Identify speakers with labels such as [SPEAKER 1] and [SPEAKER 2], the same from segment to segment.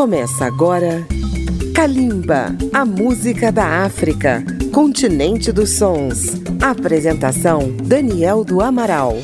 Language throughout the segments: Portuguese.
[SPEAKER 1] Começa agora Kalimba, a música da África, continente dos sons. Apresentação Daniel do Amaral.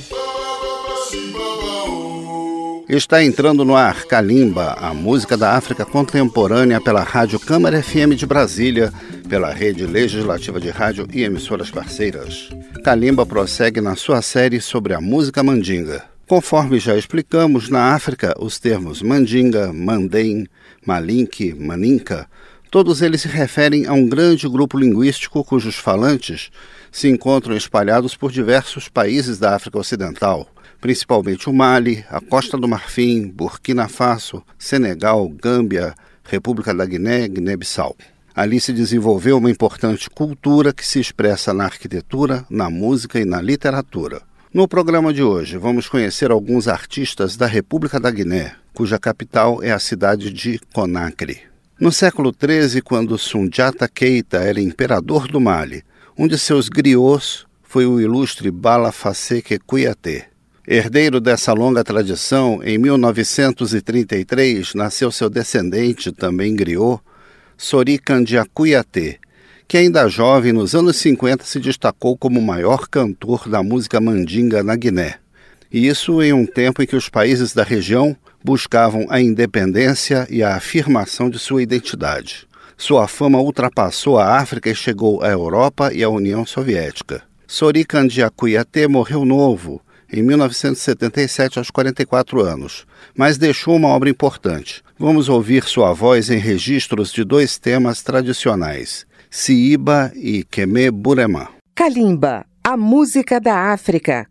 [SPEAKER 2] Está entrando no ar Kalimba, a música da África contemporânea pela Rádio Câmara FM de Brasília, pela Rede Legislativa de Rádio e emissoras parceiras. Kalimba prossegue na sua série sobre a música mandinga. Conforme já explicamos, na África, os termos mandinga, mandem, malink, maninka, todos eles se referem a um grande grupo linguístico cujos falantes se encontram espalhados por diversos países da África Ocidental, principalmente o Mali, a Costa do Marfim, Burkina Faso, Senegal, Gâmbia, República da Guiné, Guiné-Bissau. Ali se desenvolveu uma importante cultura que se expressa na arquitetura, na música e na literatura. No programa de hoje, vamos conhecer alguns artistas da República da Guiné, cuja capital é a cidade de Conakry. No século XIII, quando Sundiata Keita era imperador do Mali, um de seus griots foi o ilustre Bala Faseke Kouyaté. Herdeiro dessa longa tradição, em 1933 nasceu seu descendente, também griot, Sori Kandiakuyaté, que ainda jovem, nos anos 50 se destacou como o maior cantor da música mandinga na Guiné. E isso em um tempo em que os países da região buscavam a independência e a afirmação de sua identidade. Sua fama ultrapassou a África e chegou à Europa e à União Soviética. Sori Kandiakuyaté morreu novo, em 1977 aos 44 anos, mas deixou uma obra importante. Vamos ouvir sua voz em registros de dois temas tradicionais, Siiba e Keme Burema.
[SPEAKER 1] Kalimba, a música da África.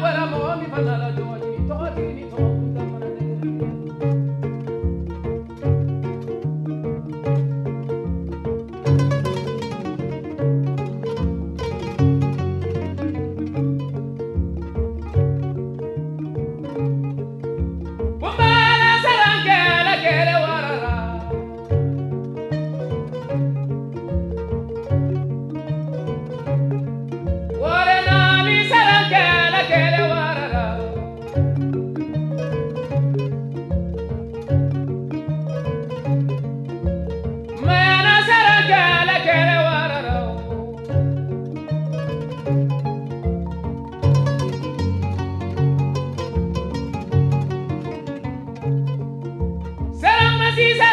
[SPEAKER 3] fuera amor mi fatal Nazis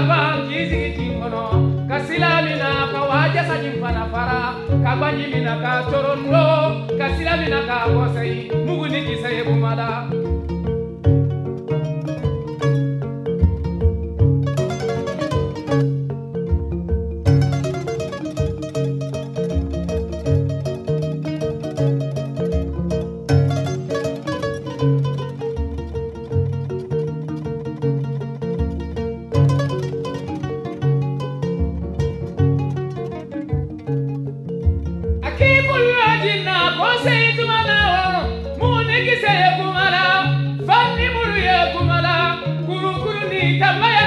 [SPEAKER 3] alba kizigi jingono kasilamina kawaja sajin fana fara kabajimina ka corondo kasilamina ka bosei muguni kisaye bumala Hey,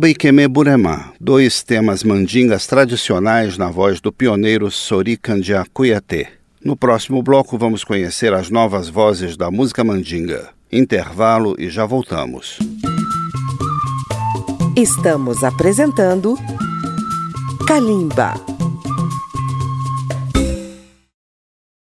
[SPEAKER 2] Siíba e Quemê Buremá, dois temas mandingas tradicionais na voz do pioneiro Sori Candia Cuiatê. No próximo bloco vamos conhecer as novas vozes da música mandinga. Intervalo e já voltamos.
[SPEAKER 1] Estamos apresentando Kalimba.